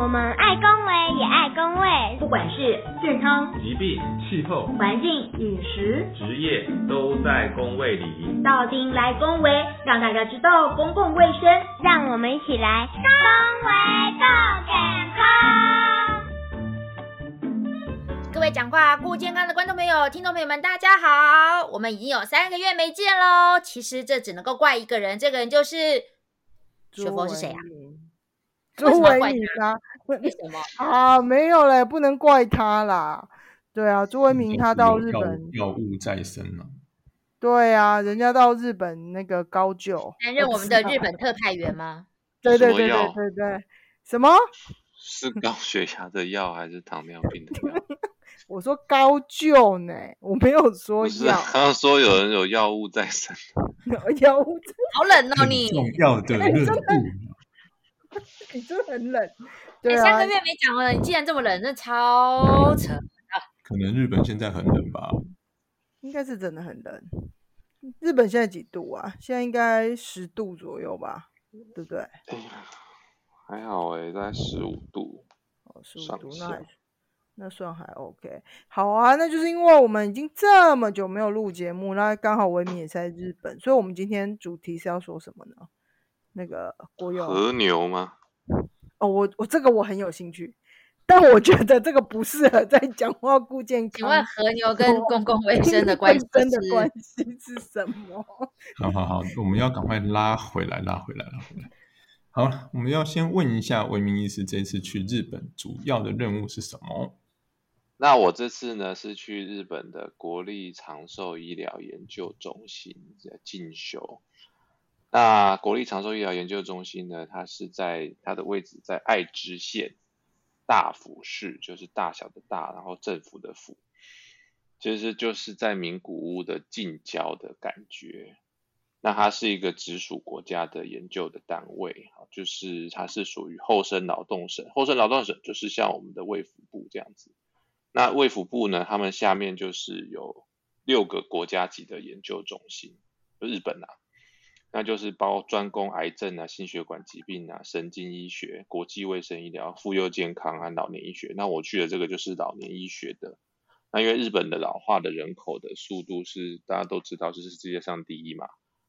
我们爱公卫也爱公卫，不管是健康、疾病、气候、环境、饮食、职业，都在公卫里。到丁来公卫，让大家知道公共卫生，让我们一起来公卫更健康。各位讲话顾健康的观众朋友、听众朋友们，大家好！我们已经有三个月没见喽。其实这只能够怪一个人，这个人就是学佛是谁啊？朱维明啊？为什么啊？没有嘞，不能怪他啦。对啊，朱文明他到日本药物再生了。对啊，人家到日本那个高就担任我们的日本特派员吗？对对对对对对，什么？是高血压的药还是糖尿病的药？我说高就呢，我没有说药。刚刚说有人有药物再生，药物好冷哦，你重要的热度。你真的很冷，对啊，三个月没讲了，你既然这么冷，那超扯啊！可能日本现在很冷吧？应该是真的很冷。日本现在几度啊？现在应该十度左右吧？对不对？还好哎，在十五度。哦，十五度，那那算还 OK。好啊，那就是因为我们已经这么久没有录节目，那刚好维明也在日本，所以我们今天主题是要说什么呢？那个国有和牛吗？哦，我我这个我很有兴趣，但我觉得这个不适合在讲话顾健康。请问和牛跟公共卫生的关系的关系是什么？好好好，我们要赶快拉回来，拉回来，拉回来。好，我们要先问一下维明医师，这次去日本主要的任务是什么？那我这次呢是去日本的国立长寿医疗研究中心进修。那国立长寿医疗研究中心呢？它是在它的位置在爱知县大府市，就是大小的大，然后政府的府，其实就是在名古屋的近郊的感觉。那它是一个直属国家的研究的单位，就是它是属于厚生劳动省。厚生劳动省就是像我们的卫福部这样子。那卫福部呢，他们下面就是有六个国家级的研究中心，日本啊。那就是包专攻癌症啊、心血管疾病啊、神经医学、国际卫生医疗、妇幼健康和老年医学。那我去的这个就是老年医学的。那因为日本的老化的人口的速度是大家都知道，这是世界上第一嘛。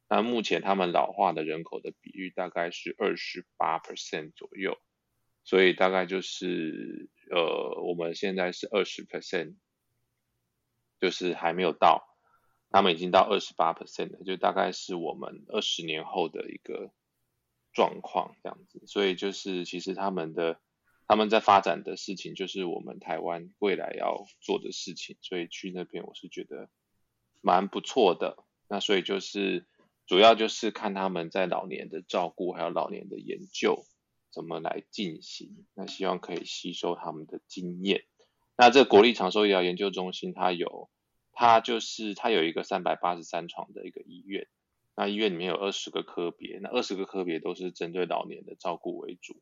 那目前他们老化的人口的比率大概是二十八 percent 左右，所以大概就是呃我们现在是二十 percent，就是还没有到。他们已经到二十八 percent 了，就大概是我们二十年后的一个状况这样子，所以就是其实他们的他们在发展的事情，就是我们台湾未来要做的事情，所以去那边我是觉得蛮不错的。那所以就是主要就是看他们在老年的照顾还有老年的研究怎么来进行，那希望可以吸收他们的经验。那这国立长寿医疗研究中心它有。它就是它有一个三百八十三床的一个医院，那医院里面有二十个科别，那二十个科别都是针对老年的照顾为主。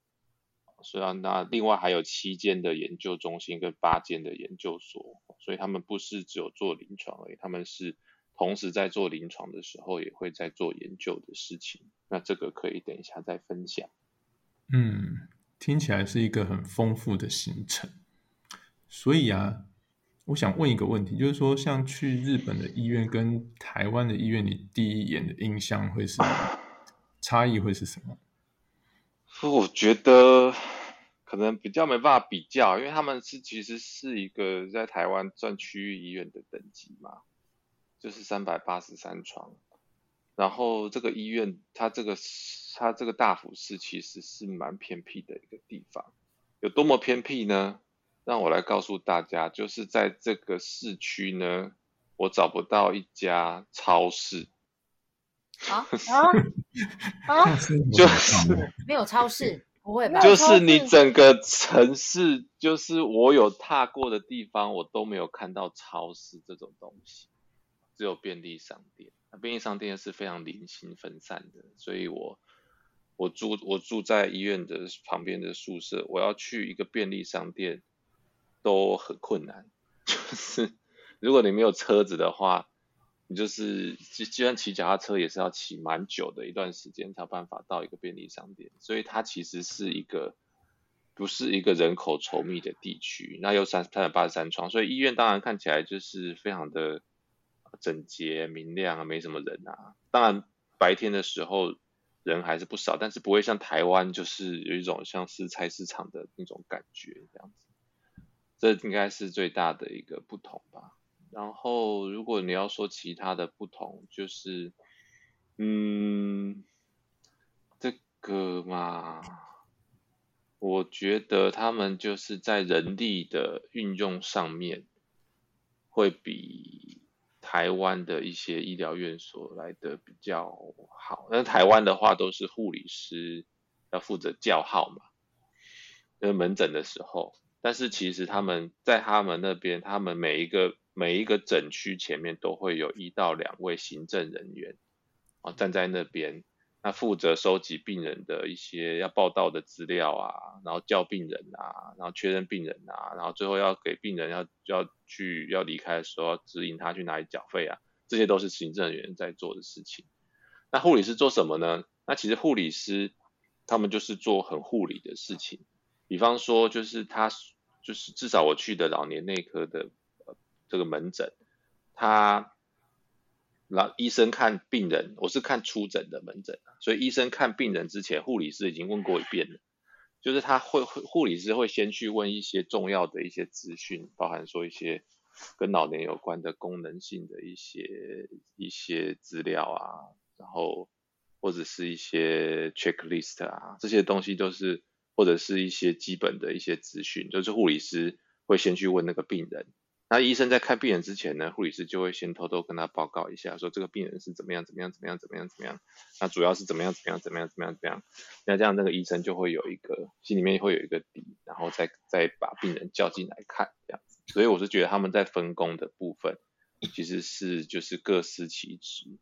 虽然那另外还有七间的研究中心跟八间的研究所，所以他们不是只有做临床而已，他们是同时在做临床的时候也会在做研究的事情。那这个可以等一下再分享。嗯，听起来是一个很丰富的行程，所以啊。我想问一个问题，就是说，像去日本的医院跟台湾的医院，你第一眼的印象会是 差异会是什么？我觉得可能比较没办法比较，因为他们是其实是一个在台湾算区域医院的等级嘛，就是三百八十三床，然后这个医院它这个它这个大府市其实是蛮偏僻的一个地方，有多么偏僻呢？让我来告诉大家，就是在这个市区呢，我找不到一家超市。啊 啊啊！就是没有超市，不会吧？就是你整个城市，就是我有踏过的地方，我都没有看到超市这种东西，只有便利商店。那便利商店是非常零星分散的，所以我我住我住在医院的旁边的宿舍，我要去一个便利商店。都很困难，就是如果你没有车子的话，你就是就就算骑脚踏车也是要骑蛮久的一段时间才有办法到一个便利商店，所以它其实是一个不是一个人口稠密的地区，那有三三百八十三床，所以医院当然看起来就是非常的整洁明亮啊，没什么人啊。当然白天的时候人还是不少，但是不会像台湾就是有一种像是菜市场的那种感觉这样子。这应该是最大的一个不同吧。然后如果你要说其他的不同，就是嗯，这个嘛。我觉得他们就是在人力的运用上面，会比台湾的一些医疗院所来的比较好。那台湾的话都是护理师要负责叫号嘛，呃门诊的时候。但是其实他们在他们那边，他们每一个每一个诊区前面都会有一到两位行政人员啊站在那边。那负责收集病人的一些要报道的资料啊，然后叫病人啊，然后确认病人啊，然后最后要给病人要要去要离开的时候指引他去哪里缴费啊，这些都是行政人员在做的事情。那护理师做什么呢？那其实护理师他们就是做很护理的事情，比方说就是他就是至少我去的老年内科的呃这个门诊，他。老医生看病人，我是看出诊的门诊，所以医生看病人之前，护理师已经问过一遍了。就是他会护理师会先去问一些重要的一些资讯，包含说一些跟老年有关的功能性的一些一些资料啊，然后或者是一些 checklist 啊，这些东西都是或者是一些基本的一些资讯，就是护理师会先去问那个病人。那医生在看病人之前呢，护理师就会先偷偷跟他报告一下，说这个病人是怎么样怎么样怎么样怎么样怎么样，那主要是怎么样怎么样怎么样怎么样怎么样，那这样那个医生就会有一个心里面会有一个底，然后再再把病人叫进来看这样子。所以我是觉得他们在分工的部分其实是就是各司其职，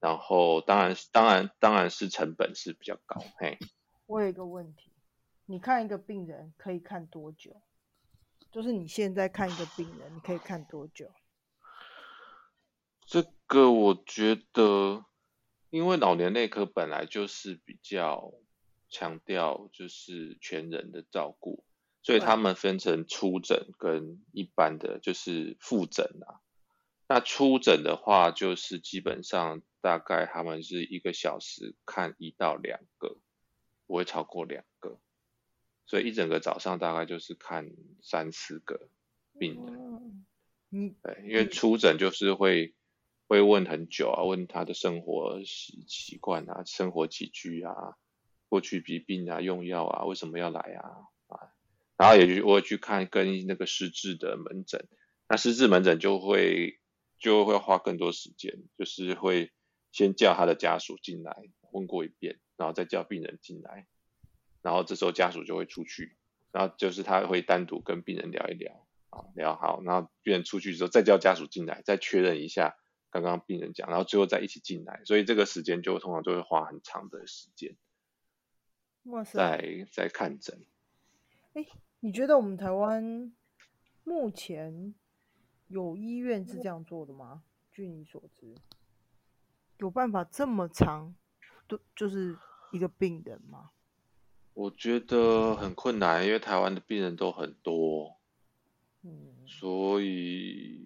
然后当然当然当然是成本是比较高。嘿，我有一个问题，你看一个病人可以看多久？就是你现在看一个病人，你可以看多久？这个我觉得，因为老年内科本来就是比较强调就是全人的照顾，所以他们分成初诊跟一般的就是复诊啊。那初诊的话，就是基本上大概他们是一个小时看一到两个，不会超过两个。所以一整个早上大概就是看三四个病人，嗯，对，因为出诊就是会会问很久啊，问他的生活习习惯啊，生活起居啊，过去疾病啊，用药啊，为什么要来啊啊，然后也去我去看跟那个失智的门诊，那失智门诊就会就会花更多时间，就是会先叫他的家属进来问过一遍，然后再叫病人进来。然后这时候家属就会出去，然后就是他会单独跟病人聊一聊，啊，聊好，然后病人出去之后再叫家属进来，再确认一下刚刚病人讲，然后最后再一起进来，所以这个时间就通常就会花很长的时间，哇塞，在在看诊。哎，你觉得我们台湾目前有医院是这样做的吗？据你所知，有办法这么长，都就是一个病人吗？我觉得很困难，因为台湾的病人都很多，嗯，所以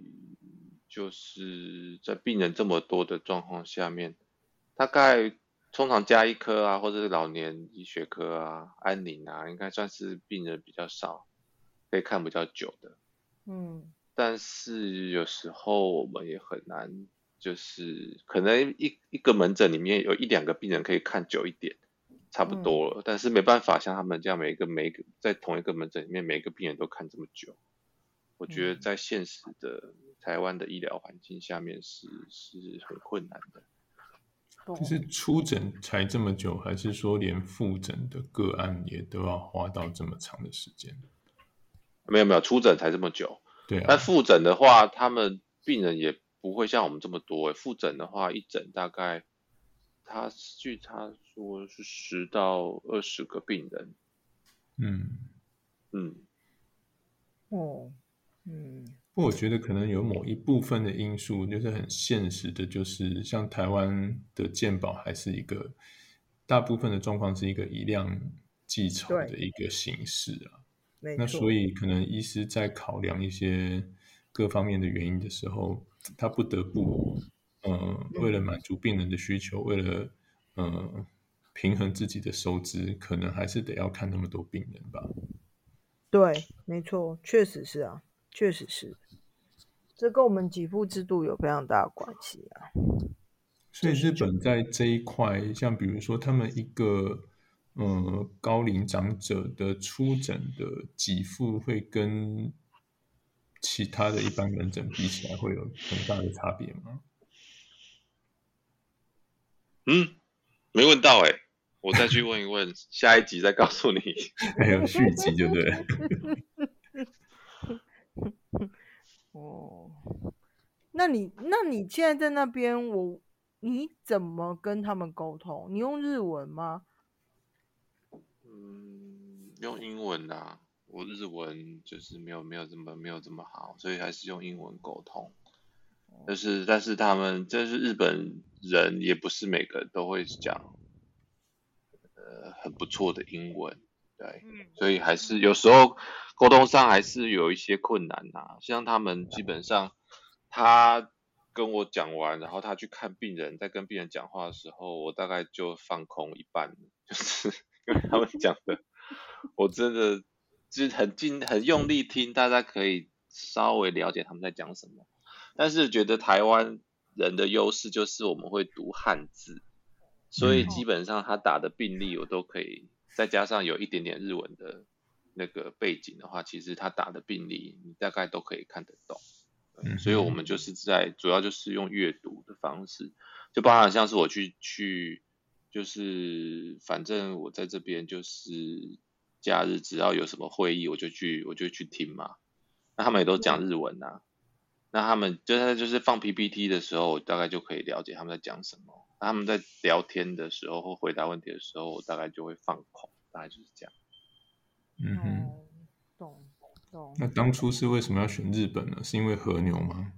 就是在病人这么多的状况下面，大概通常加一科啊，或者是老年医学科啊、安宁啊，应该算是病人比较少，可以看比较久的，嗯，但是有时候我们也很难，就是可能一一个门诊里面有一两个病人可以看久一点。差不多了，但是没办法像他们这样每一个每一个在同一个门诊里面每一个病人都看这么久，我觉得在现实的台湾的医疗环境下面是是很困难的。就是出诊才这么久，还是说连复诊的个案也都要花到这么长的时间？没有没有，出诊才这么久。对啊。但复诊的话，他们病人也不会像我们这么多。复诊的话，一诊大概。他据他说是十到二十个病人，嗯嗯哦嗯，不过我觉得可能有某一部分的因素，就是很现实的，就是像台湾的健保还是一个大部分的状况是一个以量计酬的一个形式啊。没错。那所以可能医师在考量一些各方面的原因的时候，他不得不，呃，为了满足病人的需求，为了嗯平衡自己的收支，可能还是得要看那么多病人吧。对，没错，确实是啊，确实是，这跟我们给付制度有非常大的关系啊。所以日本在这一块，像比如说他们一个呃高龄长者的出诊的给付，会跟其他的一般门诊比起来，会有很大的差别吗？嗯，没问到哎、我再去问一问，下一集再告诉你。还有续集，对不对？哦，那你那你现在在那边，我你怎么跟他们沟通？你用日文吗？嗯，用英文啊，我日文就是没有没有这么没有这么好，所以还是用英文沟通。就是，但是他们就是日本人，也不是每个都会讲，呃，很不错的英文，对，所以还是有时候沟通上还是有一些困难呐、像他们基本上，他跟我讲完，然后他去看病人，在跟病人讲话的时候，我大概就放空一半，就是因为他们讲的，我真的就是很尽很用力听，大家可以稍微了解他们在讲什么。但是觉得台湾人的优势就是我们会读汉字，所以基本上他打的病例我都可以，再加上有一点点日文的那个背景的话，其实他打的病例你大概都可以看得懂。嗯所以我们就是在主要就是用阅读的方式，就包含像是我去去，就是反正我在这边就是假日只要有什么会议我就去我就去听嘛，那他们也都讲日文啊，那他们就是就是放 PPT 的时候，我大概就可以了解他们在讲什么。那他们在聊天的时候或回答问题的时候，我大概就会放空，大概就是这样。嗯哼。哦，懂懂。那当初是为什么要选日本呢？是因为和牛吗？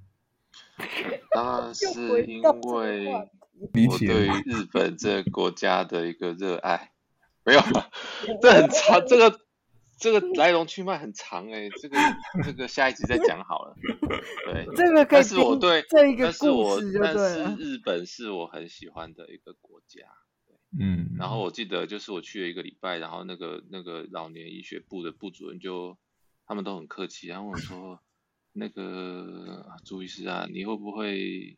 当然是因为我对日本这个国家的一个热爱，没有，这很差，这个这个来龙去脉很长哎、这个 这个下一集再讲好了。对，这个可以但是我对这一个但是我但是日本是我很喜欢的一个国家。嗯，然后我记得就是我去了一个礼拜，然后那个那个老年医学部的部主任就他们都很客气，然后我说那个啊朱医师啊，你会不会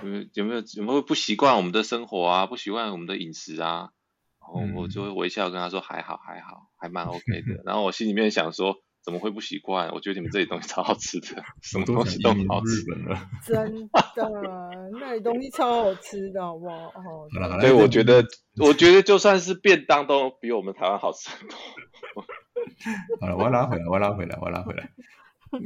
有没有有没有有没有不习惯我们的生活啊，不习惯我们的饮食啊？然后我就会微笑跟他说还好还好，还蛮 OK 的。然后我心里面想说怎么会不习惯？我觉得你们这里东西超好吃的，什么东西都好吃日。本了。真的，那里东西超好吃的，好不好？对，我觉得我觉得就算是便当都比我们台湾好吃很多。好了，我要拉回来，我要拉回来，我要拉回来。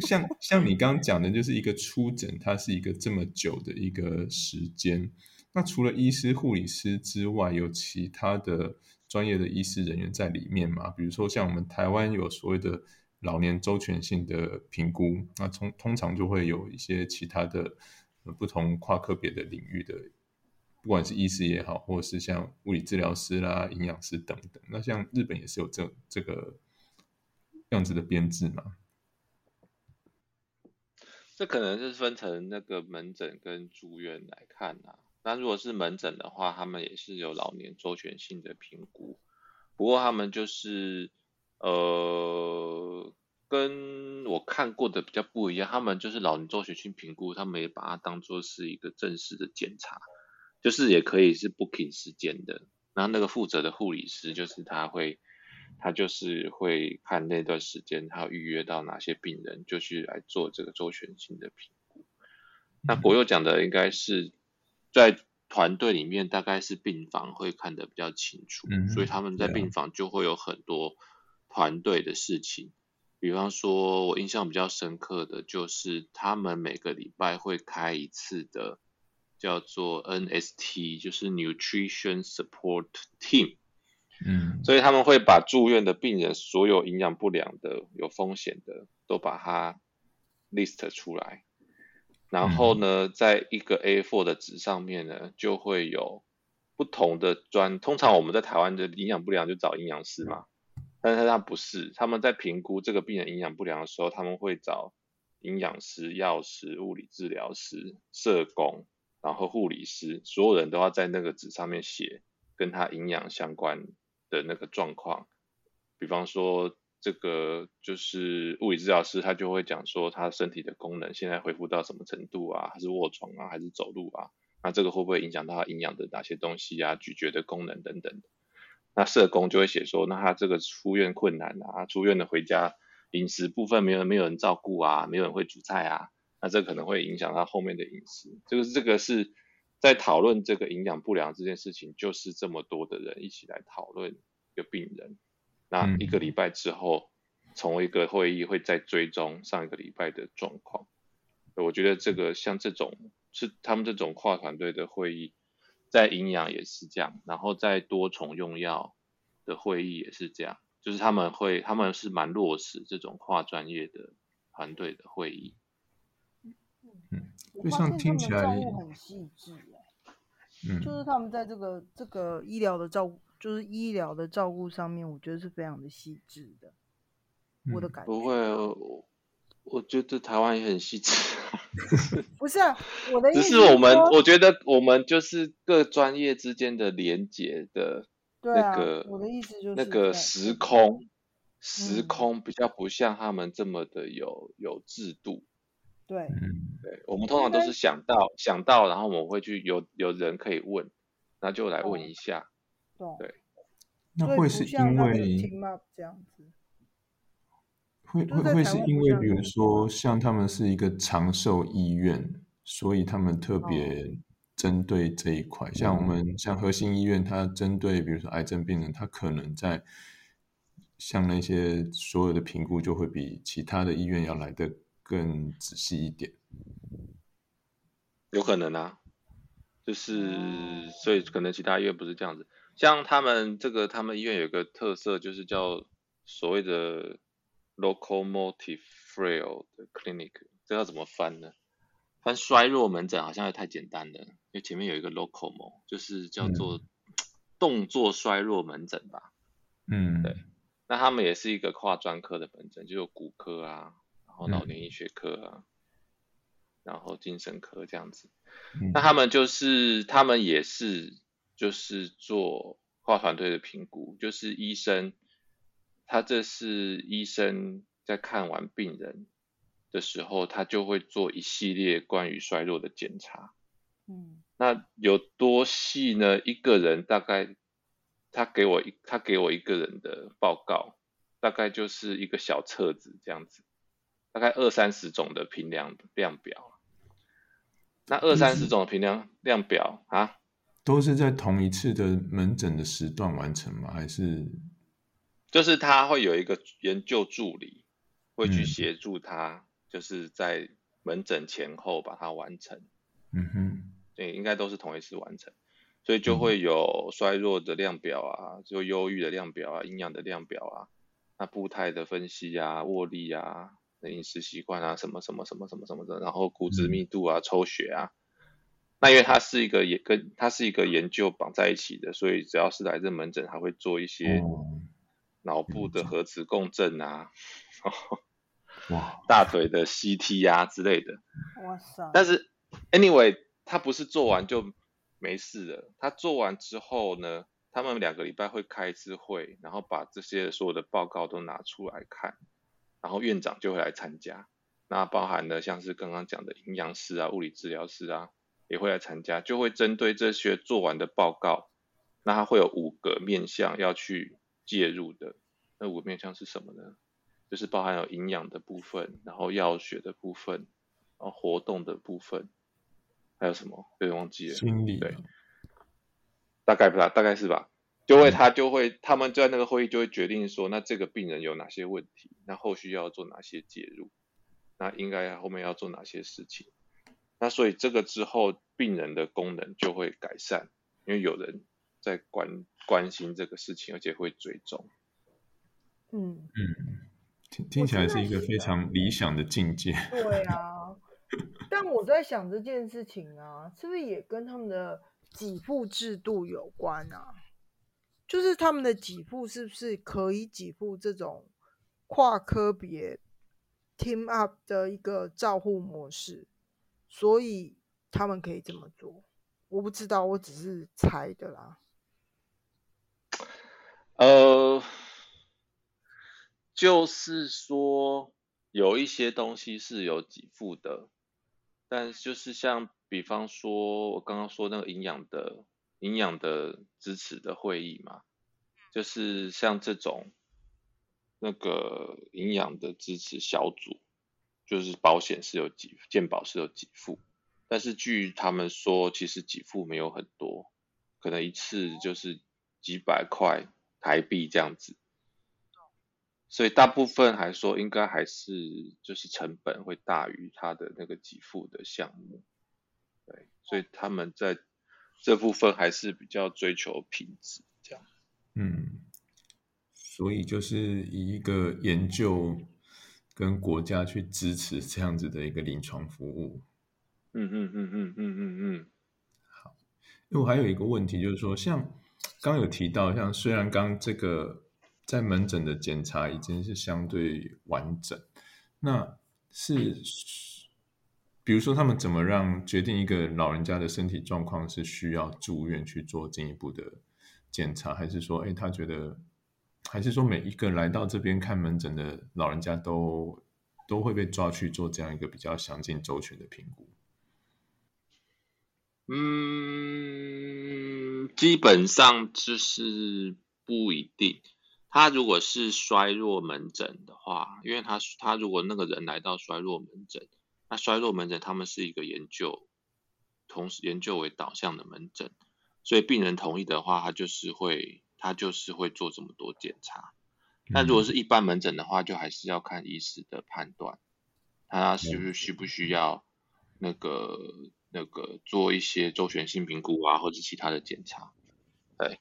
像像你刚刚讲的，就是一个出诊，它是一个这么久的一个时间。那除了医师、护理师之外，有其他的专业的医师人员在里面吗？比如说像我们台湾有所谓的老年周全性的评估，那通通常就会有一些其他的、不同跨科别的领域的，不管是医师也好，或者是像物理治疗师啦、营养师等等。那像日本也是有这这个样子的编制嘛？这可能是分成那个门诊跟住院来看啊。那如果是门诊的话，他们也是有老年周全性的评估，不过他们就是呃跟我看过的比较不一样，他们就是老年周全性评估，他们也把它当做是一个正式的检查，就是也可以是 booking 时间的。然后那个负责的护理师就是他会。他就是会看那段时间，他有预约到哪些病人，就去来做这个周全性的评估。那国佑讲的应该是在团队里面，大概是病房会看得比较清楚，嗯所以他们在病房就会有很多团队的事情。比方说，我印象比较深刻的就是他们每个礼拜会开一次的叫做 NST，就是 Nutrition Support Team。嗯，所以他们会把住院的病人所有营养不良的、有风险的，都把它 list 出来。然后呢，在一个 A4 的纸上面呢，就会有不同的专。通常我们在台湾的营养不良就找营养师嘛，但是他不是，他们在评估这个病人营养不良的时候，他们会找营养师、药师、物理治疗师、社工，然后护理师，所有人都要在那个纸上面写跟他营养相关的那个状况。比方说，这个就是物理治疗师，他就会讲说他身体的功能现在恢复到什么程度啊？还是卧床啊？还是走路啊？那这个会不会影响到他营养的哪些东西啊？咀嚼的功能等等。那社工就会写说，那他这个出院困难啊，出院的回家饮食部分没有没有人照顾啊，没有人会煮菜啊，那这可能会影响他后面的饮食。就是这个是在讨论这个营养不良这件事情，就是这么多的人一起来讨论一个病人。那一个礼拜之后，从一个会议会再追踪上一个礼拜的状况。我觉得这个像这种是他们这种跨团队的会议。在营养也是这样，然后在多重用药的会议也是这样，就是他们会他们是蛮落实这种跨专业的团队的会议。嗯，就像听起来很细致嗯，就是他们在这个这个医疗的照顾，就是医疗的照顾上面，我觉得是非常的细致的。我的感觉不会。我我觉得台湾也很细致，不是啊，我的 意思只是我们，我觉得我们就是各专业之间的连接的那个，我的意思就是那个时空，时空比较不像他们这么的有有制度，对，对，我们通常都是想到想到，然后我们会去有有人可以问，那就来问一下，对，那会是因为这样子。会会会是因为，比如说像他们是一个长寿医院，所以他们特别针对这一块。像我们像核心医院，它针对比如说癌症病人，它可能在像那些所有的评估就会比其他的医院要来的更仔细一点。有可能啊，就是所以可能其他医院不是这样子。像他们这个，他们医院有个特色，就是叫所谓的。Locomotive frail 的 clinic，这要怎么翻呢？翻衰弱门诊好像也太简单了，因为前面有一个 locomo，就是叫做动作衰弱门诊吧。嗯，对。那他们也是一个跨专科的门诊，就有骨科啊，然后老年医学科啊，然后精神科这样子。那他们就是他们也是就是做跨团队的评估，就是医生。他这是医生在看完病人的时候，他就会做一系列关于衰弱的检查。嗯，那有多细呢？一个人大概他给我一他给我一个人的报告，大概就是一个小册子这样子，大概二三十种的评量量表。那二三十种的评量量表啊，都是在同一次的门诊的时段完成吗？还是？就是他会有一个研究助理，会去协助他，就是在门诊前后把它完成。嗯哼，对，应该都是同一次完成，所以就会有衰弱的量表啊，就忧郁的量表啊，营养的量表啊，那步态的分析啊，握力啊，饮食习惯啊，什么什么什么什么什么的，然后骨质密度啊，抽血啊。那因为它是一个也跟它是一个研究绑在一起的，所以只要是来这门诊，还会做一些。脑部的核磁共振啊，哇，大腿的 CT 啊之类的，哇塞！但是 anyway，他不是做完就没事了。他做完之后呢，他们两个礼拜会开一次会，然后把这些所有的报告都拿出来看，然后院长就会来参加。那包含了像是刚刚讲的营养师啊、物理治疗师啊，也会来参加，就会针对这些做完的报告，那它会有五个面向要去。介入的那五个面向是什么呢？就是包含有营养的部分，然后药学的部分，然后活动的部分，还有什么？有点忘记了。心理对，大概吧，大概是吧。就会他就会他们在那个会议就会决定说，那这个病人有哪些问题，那后续要做哪些介入，那应该后面要做哪些事情。那所以这个之后，病人的功能就会改善，因为有人。在关关心这个事情，而且会追踪。嗯嗯，听听起来是一个非常理想的境界。对啊，但我在想这件事情啊，是不是也跟他们的给付制度有关啊？就是他们的给付是不是可以给付这种跨科别 team up 的一个照护模式，所以他们可以这么做。我不知道，我只是猜的啦。呃，就是说有一些东西是有给付的，但就是像比方说我刚刚说那个营养的营养的支持的会议嘛，就是像这种那个营养的支持小组，就是保险是有给健保是有给付，但是据他们说，其实给付没有很多，可能一次就是几百块。台币这样子，所以大部分还说应该还是就是成本会大于他的那个给付的项目，对，所以他们在这部分还是比较追求品质这样。嗯，所以就是以一个研究跟国家去支持这样子的一个临床服务。嗯嗯嗯嗯嗯嗯嗯。好，因为我还有一个问题就是说像。刚有提到，像虽然刚这个在门诊的检查已经是相对完整，那是比如说他们怎么让决定一个老人家的身体状况是需要住院去做进一步的检查，还是说，哎，他觉得，还是说每一个来到这边看门诊的老人家都都会被抓去做这样一个比较详尽周全的评估？嗯，基本上就是不一定。他如果是衰弱门诊的话，因为他他如果那个人来到衰弱门诊，那衰弱门诊他们是一个研究，同时研究为导向的门诊，所以病人同意的话，他就是会他就是会做这么多检查。那如果是一般门诊的话，就还是要看医师的判断，他是不是需不需要那个。那个做一些周旋性评估啊，或者其他的检查，对。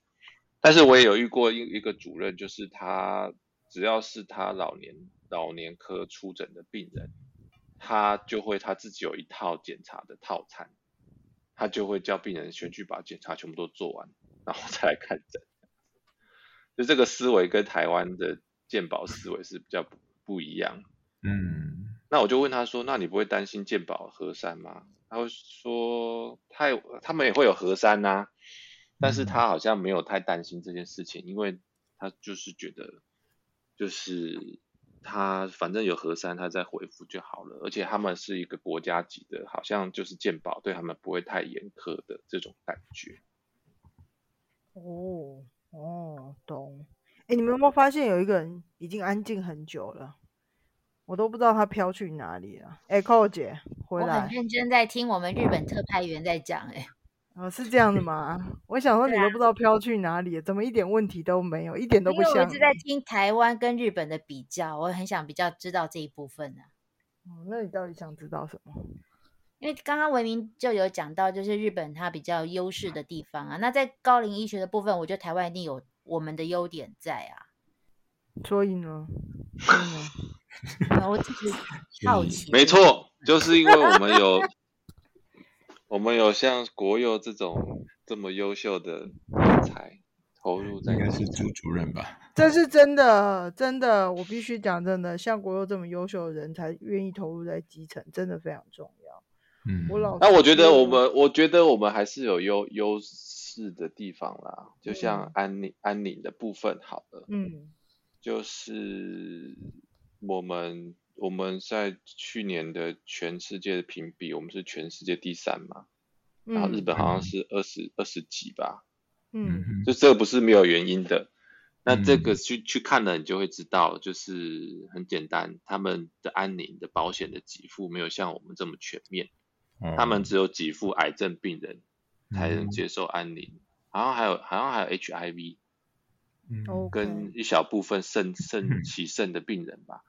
但是我也有遇过一一个主任，就是他只要是他老年老年科出诊的病人，他就会他自己有一套检查的套餐，他就会叫病人先去把检查全部都做完，然后再来看诊。就这个思维跟台湾的鉴宝思维是比较不不一样。嗯。那我就问他说：“那你不会担心鉴宝核山吗？”他会说：“他，他们也会有核山呐，但是他好像没有太担心这件事情，因为他就是觉得，就是他反正有核山，他再回复就好了。而且他们是一个国家级的，好像就是鉴宝对他们不会太严苛的这种感觉。”哦哦，懂。哎，你们有没有发现有一个人已经安静很久了？我都不知道他飘去哪里了。哎，Coco 姐回来。我很认真在听我们日本特派员在讲。哎，哦，是这样的吗？我想说你都不知道飘去哪里，怎么一点问题都没有，一点都不像。我是在听台湾跟日本的比较，我很想比较知道这一部分呢。哦，那你到底想知道什么？因为刚刚文明就有讲到，就是日本它比较优势的地方啊。那在高龄医学的部分，我觉得台湾一定有我们的优点在啊。所以呢？我只是 好奇。没错，就是因为我们有，我们有像国佑这种这么优秀的人才投入在，应该是朱主任吧？这是真的，真的，我必须讲真的，像国佑这么优秀的人才愿意投入在基层，真的非常重要。嗯，我老那我觉得我们，我觉得我们还是有优优势的地方啦，就像安宁安宁的部分，好了，嗯。就是我们我们在去年的全世界的评比，我们是全世界第三嘛，然后日本好像是二十二十几吧，嗯，就这个不是没有原因的。那这个去去看了，你就会知道，就是很简单，他们的安宁的保险的给付没有像我们这么全面，他们只有给付癌症病人才能接受安宁，好像还有好像还有 HIV 嗯。跟一小部分肾肾起肾的病人吧，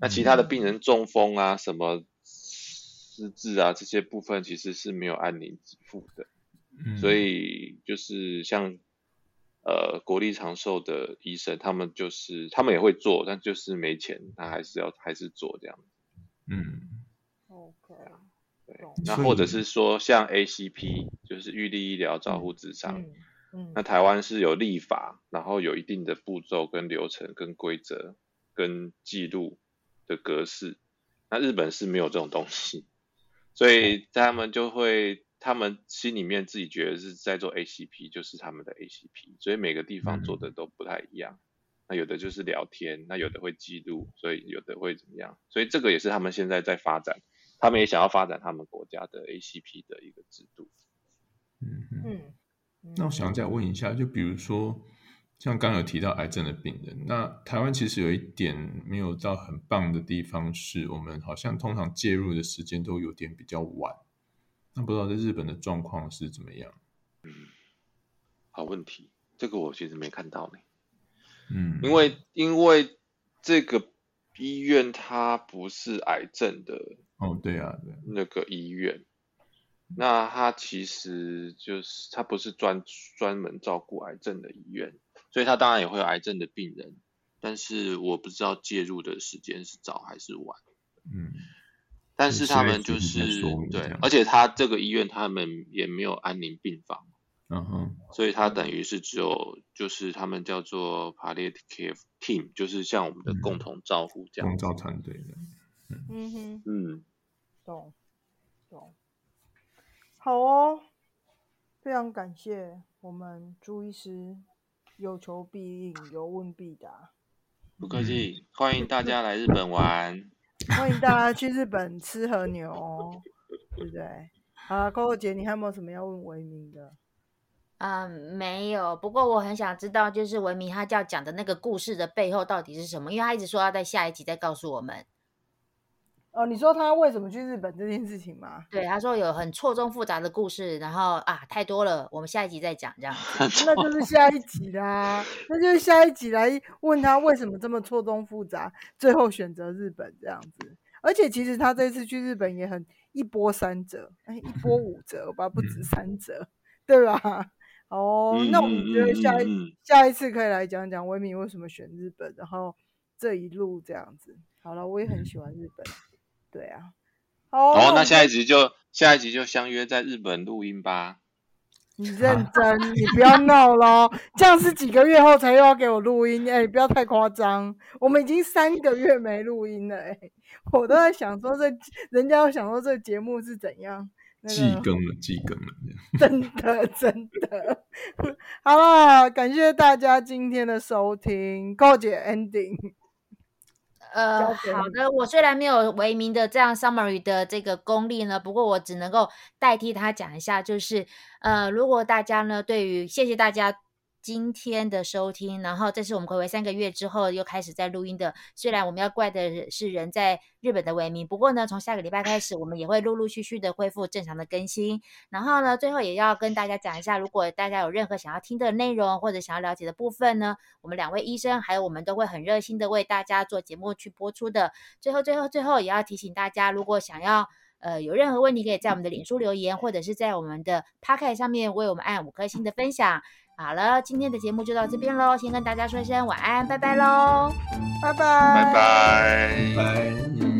那其他的病人中风啊、什么失智啊这些部分其实是没有安宁给付的，所以就是像呃国立长寿的医生，他们就是他们也会做，但就是没钱，他还是要还是做这样。嗯，OK，对，那或者是说像 ACP，就是预立医疗照护智商。嗯那台湾是有立法，然后有一定的步骤跟流程、跟规则、跟记录的格式。那日本是没有这种东西，所以他们就会，他们心里面自己觉得是在做 ACP，就是他们的 ACP，所以每个地方做的都不太一样。那有的就是聊天，那有的会记录，所以有的会怎么样？所以这个也是他们现在在发展，他们也想要发展他们国家的 ACP 的一个制度。嗯嗯。嗯，那我想再问一下，就比如说，像刚刚有提到癌症的病人，那台湾其实有一点没有到很棒的地方，是我们好像通常介入的时间都有点比较晚。那不知道在日本的状况是怎么样？嗯好问题，这个我其实没看到呢。嗯，因为因为这个医院它不是癌症的哦，对啊，对啊，那个医院，那他其实就是他不是专专门照顾癌症的医院，所以他当然也会有癌症的病人，但是我不知道介入的时间是早还是晚。嗯，但是他们就是对而且他这个医院他们也没有安宁病房。嗯哼，所以他等于是只有就是他们叫做 palliative care team，就是像我们的共同照护这样照团队的，嗯哼，嗯，懂懂，好哦，非常感谢我们朱医师，有求必应，有问必答。不客气，欢迎大家来日本玩。欢迎大家去日本吃和牛哦，对不对？好了，Coco 姐，你还有没有什么要问维明的？嗯，没有。不过我很想知道，就是维明他要讲的那个故事的背后到底是什么？因为他一直说要在下一集再告诉我们。哦，你说他为什么去日本这件事情吗？对，他说有很错综复杂的故事，然后啊太多了，我们下一集再讲这样。那就是下一集啦，那就是下一集来问他为什么这么错综复杂，最后选择日本这样子。而且其实他这次去日本也很一波三折，哎，一波五折吧，不止三折，对吧？哦，那我们觉得下一、嗯嗯嗯下一次可以来讲讲维明为什么选日本，然后这一路这样子。好了，我也很喜欢日本，对啊。好，哦，那下一集就下一集就相约在日本录音吧。你认真，你不要闹咯，这样是几个月后才又要给我录音，哎、不要太夸张。我们已经三个月没录音了、哎，我都在想说这，人家要想说这节目是怎样，那个季更了，季更了，这样真的真的。好了，感谢大家今天的收听，寇姐 ending。呃，好的，我虽然没有维明的这样 summary 的这个功力呢，不过我只能够代替他讲一下，就是呃，如果大家呢对于谢谢大家今天的收听，然后这是我们回违三个月之后又开始在录音的，虽然我们要怪的是人在日本的维明，不过呢，从下个礼拜开始，我们也会陆陆续续的恢复正常的更新。然后呢，最后也要跟大家讲一下，如果大家有任何想要听的内容或者想要了解的部分呢，我们两位医生还有我们都会很热心的为大家做节目去播出的。最后，最后，最后也要提醒大家，如果想要呃有任何问题，可以在我们的脸书留言，或者是在我们的 p o c k 上面为我们按五颗星的分享。好了，今天的节目就到这边喽，先跟大家说一声晚安，拜拜喽。拜拜，拜拜。拜。